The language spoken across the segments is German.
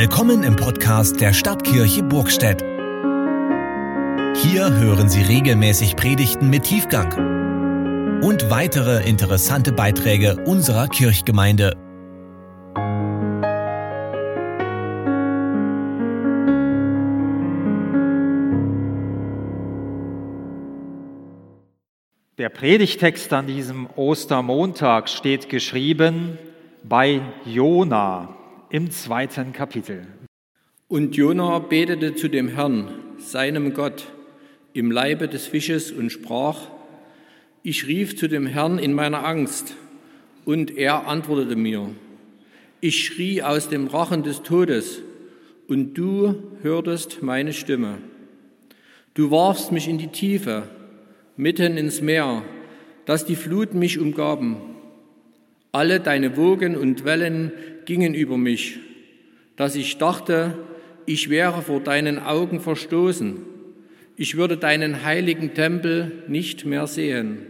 Willkommen im Podcast der Stadtkirche Burgstedt. Hier hören Sie regelmäßig Predigten mit Tiefgang und weitere interessante Beiträge unserer Kirchgemeinde. Der Predigtext an diesem Ostermontag steht geschrieben bei Jona im zweiten Kapitel. Und Jona betete zu dem Herrn, seinem Gott, im Leibe des Fisches und sprach, ich rief zu dem Herrn in meiner Angst, und er antwortete mir. Ich schrie aus dem Rachen des Todes, und du hörtest meine Stimme. Du warfst mich in die Tiefe, mitten ins Meer, dass die Fluten mich umgaben. Alle deine Wogen und Wellen gingen über mich, dass ich dachte, ich wäre vor deinen Augen verstoßen, ich würde deinen heiligen Tempel nicht mehr sehen.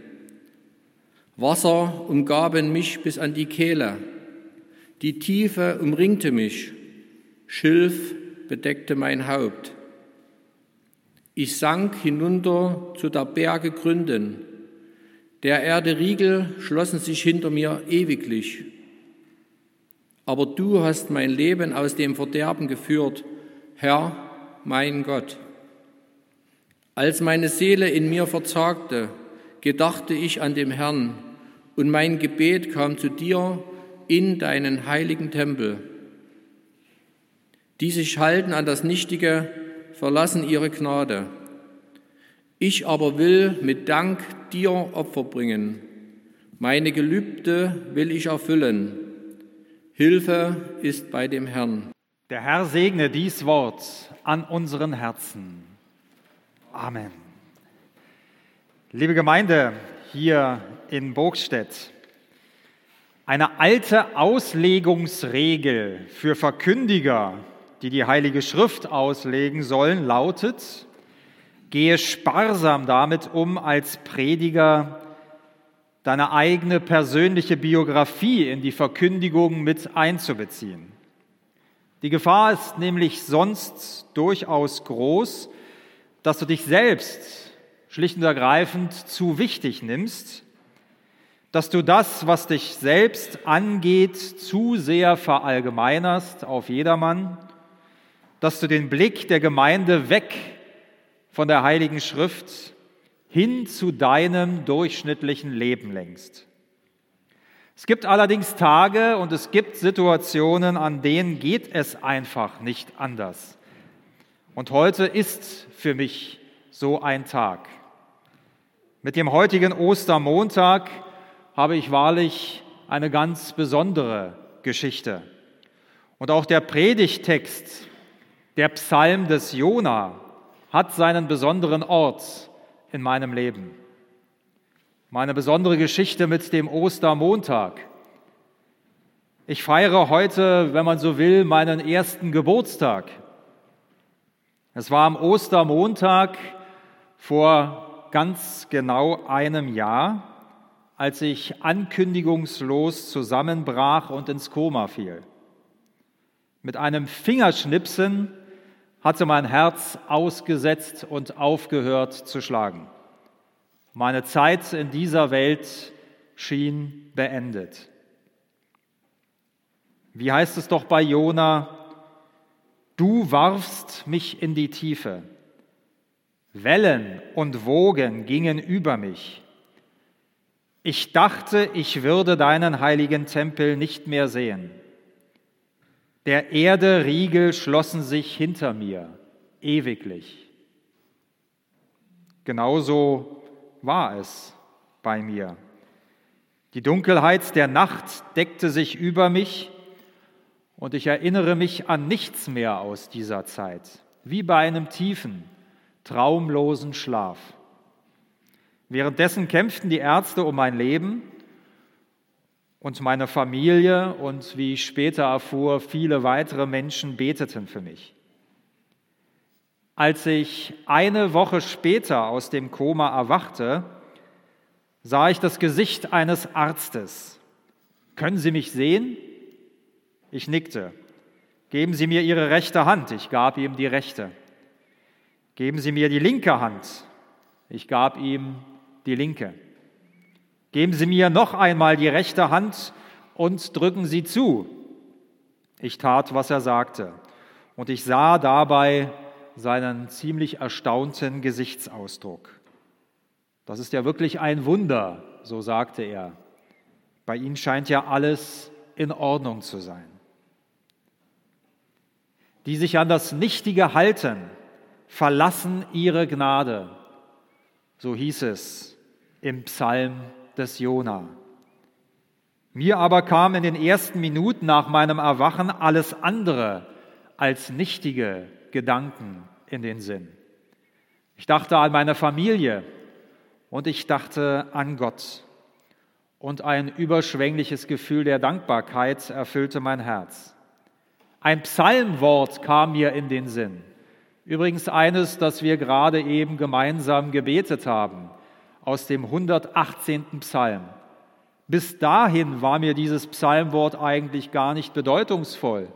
Wasser umgaben mich bis an die Kehle, die Tiefe umringte mich, Schilf bedeckte mein Haupt. Ich sank hinunter zu der Berge Gründen, der Erde Riegel schlossen sich hinter mir ewiglich aber du hast mein Leben aus dem Verderben geführt, Herr, mein Gott. Als meine Seele in mir verzagte, gedachte ich an dem Herrn, und mein Gebet kam zu dir in deinen heiligen Tempel. Die sich halten an das Nichtige, verlassen ihre Gnade. Ich aber will mit Dank dir Opfer bringen. Meine Gelübde will ich erfüllen. Hilfe ist bei dem Herrn. Der Herr segne dies Wort an unseren Herzen. Amen. Liebe Gemeinde hier in Burgstedt, eine alte Auslegungsregel für Verkündiger, die die Heilige Schrift auslegen sollen, lautet, gehe sparsam damit um als Prediger deine eigene persönliche Biografie in die Verkündigung mit einzubeziehen. Die Gefahr ist nämlich sonst durchaus groß, dass du dich selbst schlicht und ergreifend zu wichtig nimmst, dass du das, was dich selbst angeht, zu sehr verallgemeinerst auf jedermann, dass du den Blick der Gemeinde weg von der Heiligen Schrift hin zu deinem durchschnittlichen Leben lenkst. Es gibt allerdings Tage und es gibt Situationen, an denen geht es einfach nicht anders. Und heute ist für mich so ein Tag. Mit dem heutigen Ostermontag habe ich wahrlich eine ganz besondere Geschichte. Und auch der Predigtext, der Psalm des Jona, hat seinen besonderen Ort in meinem Leben. Meine besondere Geschichte mit dem Ostermontag. Ich feiere heute, wenn man so will, meinen ersten Geburtstag. Es war am Ostermontag vor ganz genau einem Jahr, als ich ankündigungslos zusammenbrach und ins Koma fiel. Mit einem Fingerschnipsen hatte mein Herz ausgesetzt und aufgehört zu schlagen. Meine Zeit in dieser Welt schien beendet. Wie heißt es doch bei Jona, du warfst mich in die Tiefe. Wellen und Wogen gingen über mich. Ich dachte, ich würde deinen heiligen Tempel nicht mehr sehen. Der Erde Riegel schlossen sich hinter mir, ewiglich. Genauso war es bei mir. Die Dunkelheit der Nacht deckte sich über mich und ich erinnere mich an nichts mehr aus dieser Zeit, wie bei einem tiefen, traumlosen Schlaf. Währenddessen kämpften die Ärzte um mein Leben und meine Familie und wie ich später erfuhr, viele weitere Menschen beteten für mich. Als ich eine Woche später aus dem Koma erwachte, sah ich das Gesicht eines Arztes. Können Sie mich sehen? Ich nickte. Geben Sie mir Ihre rechte Hand, ich gab ihm die rechte. Geben Sie mir die linke Hand, ich gab ihm die linke. Geben Sie mir noch einmal die rechte Hand und drücken Sie zu. Ich tat, was er sagte, und ich sah dabei seinen ziemlich erstaunten Gesichtsausdruck. Das ist ja wirklich ein Wunder, so sagte er. Bei Ihnen scheint ja alles in Ordnung zu sein. Die sich an das Nichtige halten, verlassen ihre Gnade. So hieß es im Psalm des Jona. Mir aber kam in den ersten Minuten nach meinem Erwachen alles andere als nichtige Gedanken in den Sinn. Ich dachte an meine Familie und ich dachte an Gott. Und ein überschwängliches Gefühl der Dankbarkeit erfüllte mein Herz. Ein Psalmwort kam mir in den Sinn. Übrigens eines, das wir gerade eben gemeinsam gebetet haben, aus dem 118. Psalm. Bis dahin war mir dieses Psalmwort eigentlich gar nicht bedeutungsvoll.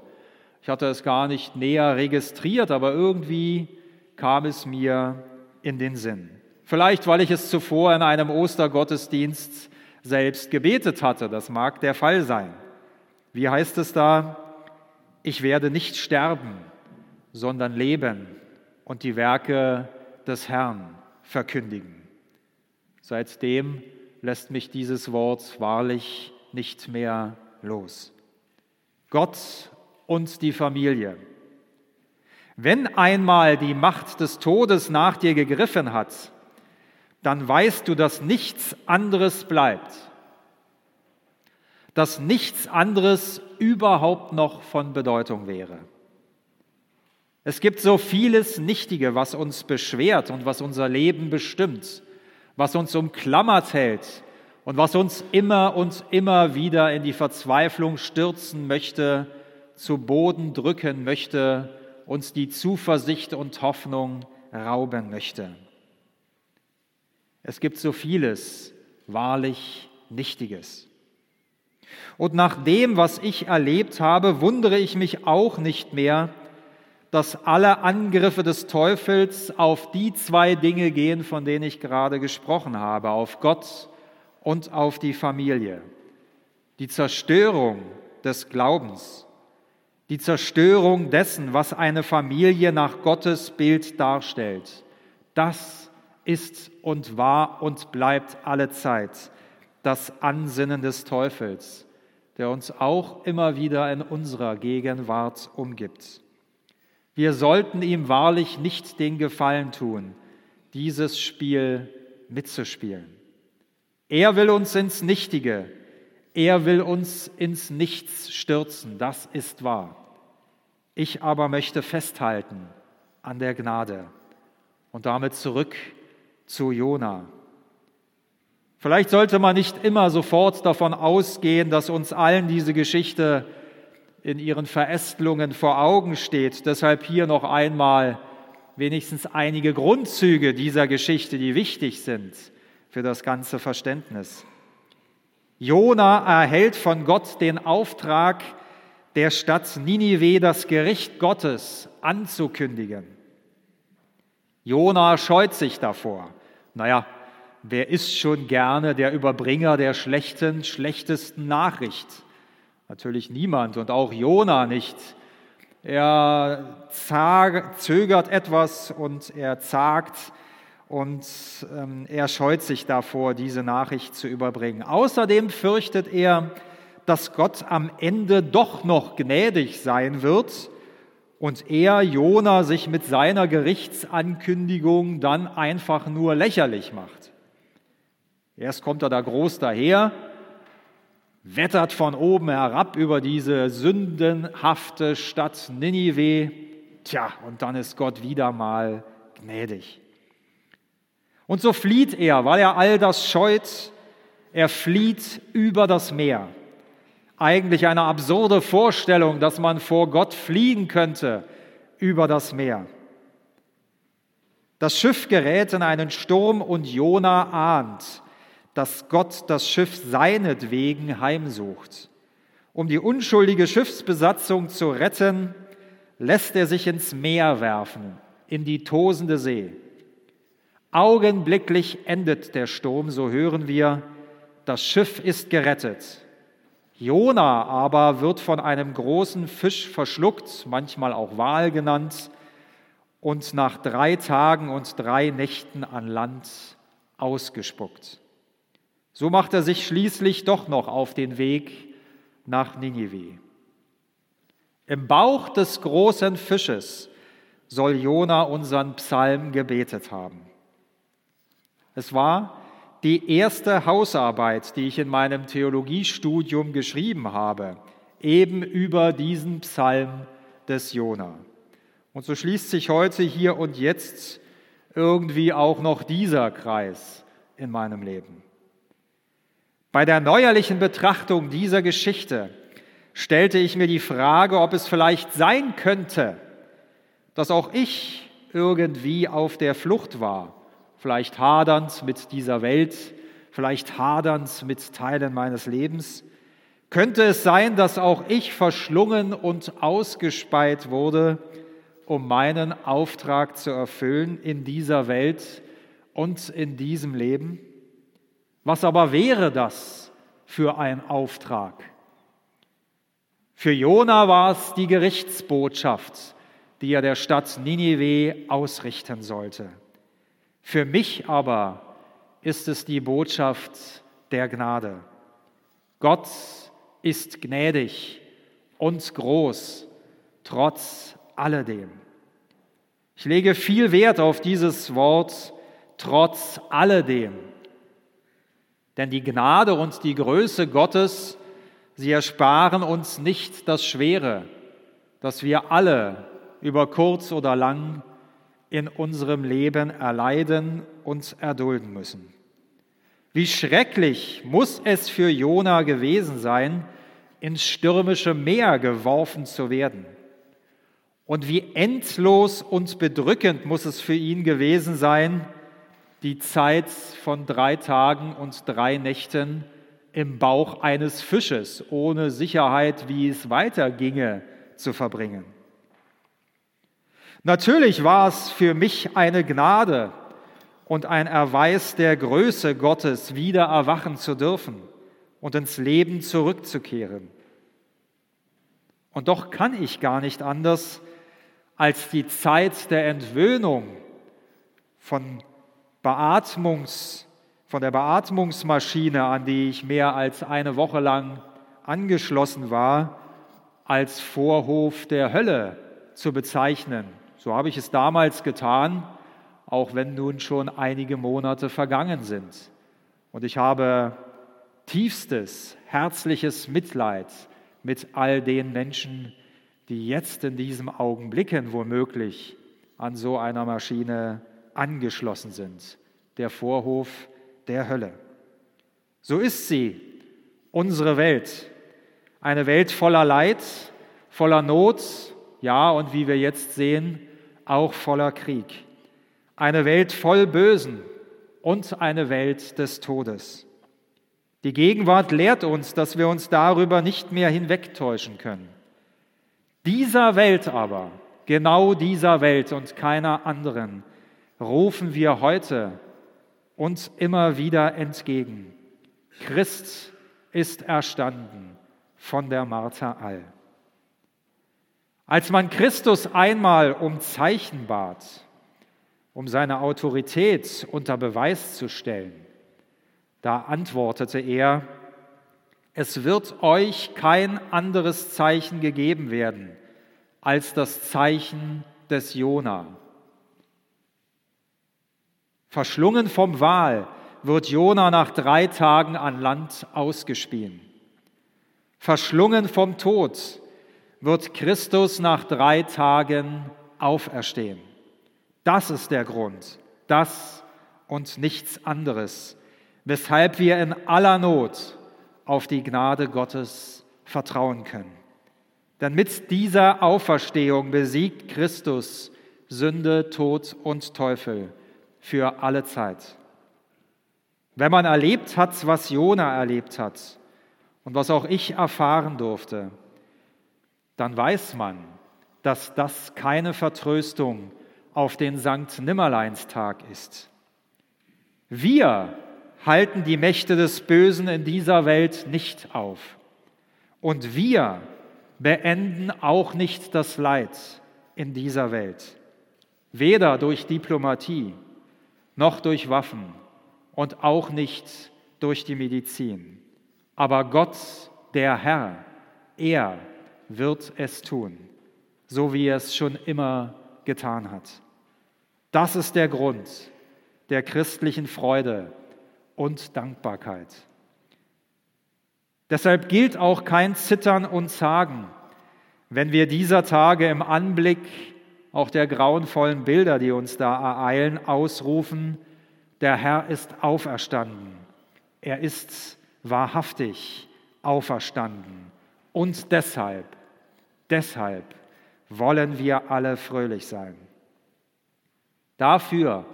Ich hatte es gar nicht näher registriert, aber irgendwie kam es mir in den Sinn. Vielleicht, weil ich es zuvor in einem Ostergottesdienst selbst gebetet hatte. Das mag der Fall sein. Wie heißt es da? Ich werde nicht sterben, sondern leben und die Werke des Herrn verkündigen. Seitdem lässt mich dieses Wort wahrlich nicht mehr los. Gott und die Familie. Wenn einmal die Macht des Todes nach dir gegriffen hat, dann weißt du, dass nichts anderes bleibt, dass nichts anderes überhaupt noch von Bedeutung wäre. Es gibt so vieles Nichtige, was uns beschwert und was unser Leben bestimmt, was uns umklammert hält und was uns immer und immer wieder in die Verzweiflung stürzen möchte, zu Boden drücken möchte, uns die Zuversicht und Hoffnung rauben möchte. Es gibt so vieles wahrlich Nichtiges. Und nach dem, was ich erlebt habe, wundere ich mich auch nicht mehr, dass alle Angriffe des Teufels auf die zwei Dinge gehen, von denen ich gerade gesprochen habe, auf Gott und auf die Familie. Die Zerstörung des Glaubens die Zerstörung dessen, was eine Familie nach Gottes Bild darstellt. Das ist und war und bleibt alle Zeit das Ansinnen des Teufels, der uns auch immer wieder in unserer Gegenwart umgibt. Wir sollten ihm wahrlich nicht den Gefallen tun, dieses Spiel mitzuspielen. Er will uns ins Nichtige, er will uns ins Nichts stürzen, das ist wahr. Ich aber möchte festhalten an der Gnade und damit zurück zu Jona. Vielleicht sollte man nicht immer sofort davon ausgehen, dass uns allen diese Geschichte in ihren Verästelungen vor Augen steht. Deshalb hier noch einmal wenigstens einige Grundzüge dieser Geschichte, die wichtig sind für das ganze Verständnis. Jona erhält von Gott den Auftrag, der Stadt Ninive das Gericht Gottes anzukündigen. Jona scheut sich davor. Naja, wer ist schon gerne der Überbringer der schlechten, schlechtesten Nachricht? Natürlich niemand und auch Jona nicht. Er zögert etwas und er zagt, und ähm, er scheut sich davor, diese Nachricht zu überbringen. Außerdem fürchtet er, dass Gott am Ende doch noch gnädig sein wird und er, Jona, sich mit seiner Gerichtsankündigung dann einfach nur lächerlich macht. Erst kommt er da groß daher, wettert von oben herab über diese sündenhafte Stadt Ninive, tja, und dann ist Gott wieder mal gnädig. Und so flieht er, weil er all das scheut, er flieht über das Meer. Eigentlich eine absurde Vorstellung, dass man vor Gott fliehen könnte über das Meer. Das Schiff gerät in einen Sturm und Jona ahnt, dass Gott das Schiff seinetwegen heimsucht. Um die unschuldige Schiffsbesatzung zu retten, lässt er sich ins Meer werfen, in die tosende See. Augenblicklich endet der Sturm, so hören wir, das Schiff ist gerettet. Jona aber wird von einem großen Fisch verschluckt, manchmal auch Wal genannt, und nach drei Tagen und drei Nächten an Land ausgespuckt. So macht er sich schließlich doch noch auf den Weg nach Ninive. Im Bauch des großen Fisches soll Jona unseren Psalm gebetet haben. Es war die erste Hausarbeit, die ich in meinem Theologiestudium geschrieben habe, eben über diesen Psalm des Jona. Und so schließt sich heute hier und jetzt irgendwie auch noch dieser Kreis in meinem Leben. Bei der neuerlichen Betrachtung dieser Geschichte stellte ich mir die Frage, ob es vielleicht sein könnte, dass auch ich irgendwie auf der Flucht war, vielleicht hadernd mit dieser Welt, vielleicht hadernd mit Teilen meines Lebens. Könnte es sein, dass auch ich verschlungen und ausgespeit wurde, um meinen Auftrag zu erfüllen in dieser Welt und in diesem Leben? Was aber wäre das für ein Auftrag? Für Jona war es die Gerichtsbotschaft, die er der Stadt Ninive ausrichten sollte. Für mich aber ist es die Botschaft der Gnade. Gott ist gnädig und groß, trotz alledem. Ich lege viel Wert auf dieses Wort trotz alledem. Denn die Gnade und die Größe Gottes, sie ersparen uns nicht das Schwere, das wir alle über kurz oder lang in unserem Leben erleiden und erdulden müssen. Wie schrecklich muss es für Jona gewesen sein, ins stürmische Meer geworfen zu werden. Und wie endlos und bedrückend muss es für ihn gewesen sein, die Zeit von drei Tagen und drei Nächten im Bauch eines Fisches ohne Sicherheit, wie es weiterginge, zu verbringen. Natürlich war es für mich eine Gnade und ein Erweis der Größe Gottes, wieder erwachen zu dürfen und ins Leben zurückzukehren. Und doch kann ich gar nicht anders, als die Zeit der Entwöhnung von Beatmungs, von der Beatmungsmaschine, an die ich mehr als eine Woche lang angeschlossen war, als Vorhof der Hölle zu bezeichnen. So habe ich es damals getan, auch wenn nun schon einige Monate vergangen sind. Und ich habe tiefstes, herzliches Mitleid mit all den Menschen, die jetzt in diesem Augenblicken womöglich an so einer Maschine angeschlossen sind. Der Vorhof der Hölle. So ist sie, unsere Welt. Eine Welt voller Leid, voller Not, ja, und wie wir jetzt sehen, auch voller Krieg. Eine Welt voll Bösen und eine Welt des Todes. Die Gegenwart lehrt uns, dass wir uns darüber nicht mehr hinwegtäuschen können. Dieser Welt aber, genau dieser Welt und keiner anderen, rufen wir heute uns immer wieder entgegen. Christ ist erstanden von der Martha All. Als man Christus einmal um Zeichen bat, um seine Autorität unter Beweis zu stellen, da antwortete er, es wird euch kein anderes Zeichen gegeben werden als das Zeichen des Jona. Verschlungen vom Wal wird Jona nach drei Tagen an Land ausgespien. Verschlungen vom Tod wird Christus nach drei Tagen auferstehen. Das ist der Grund, das und nichts anderes, weshalb wir in aller Not auf die Gnade Gottes vertrauen können. Denn mit dieser Auferstehung besiegt Christus Sünde, Tod und Teufel für alle Zeit. Wenn man erlebt hat, was Jona erlebt hat und was auch ich erfahren durfte, dann weiß man, dass das keine Vertröstung auf den Sankt Nimmerleinstag ist. Wir halten die Mächte des Bösen in dieser Welt nicht auf. Und wir beenden auch nicht das Leid in dieser Welt, weder durch Diplomatie noch durch Waffen und auch nicht durch die Medizin. Aber Gott, der Herr, er wird es tun, so wie er es schon immer getan hat. Das ist der Grund der christlichen Freude und Dankbarkeit. Deshalb gilt auch kein Zittern und Zagen, wenn wir dieser Tage im Anblick auch der grauenvollen Bilder, die uns da ereilen, ausrufen, der Herr ist auferstanden. Er ist wahrhaftig auferstanden. Und deshalb, deshalb wollen wir alle fröhlich sein. Dafür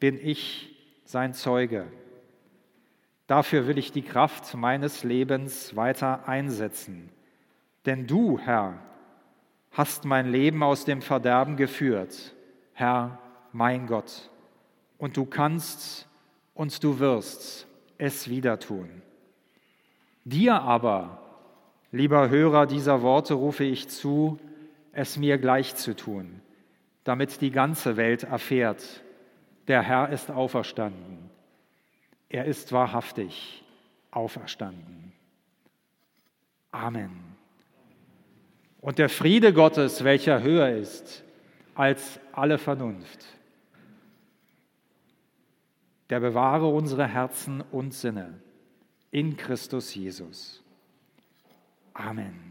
bin ich sein Zeuge. Dafür will ich die Kraft meines Lebens weiter einsetzen. Denn du, Herr, hast mein Leben aus dem Verderben geführt, Herr, mein Gott. Und du kannst und du wirst es wieder tun. Dir aber, lieber Hörer dieser Worte, rufe ich zu, es mir gleich zu tun, damit die ganze Welt erfährt, der Herr ist auferstanden. Er ist wahrhaftig auferstanden. Amen. Und der Friede Gottes, welcher höher ist als alle Vernunft, der bewahre unsere Herzen und Sinne in Christus Jesus. Amen.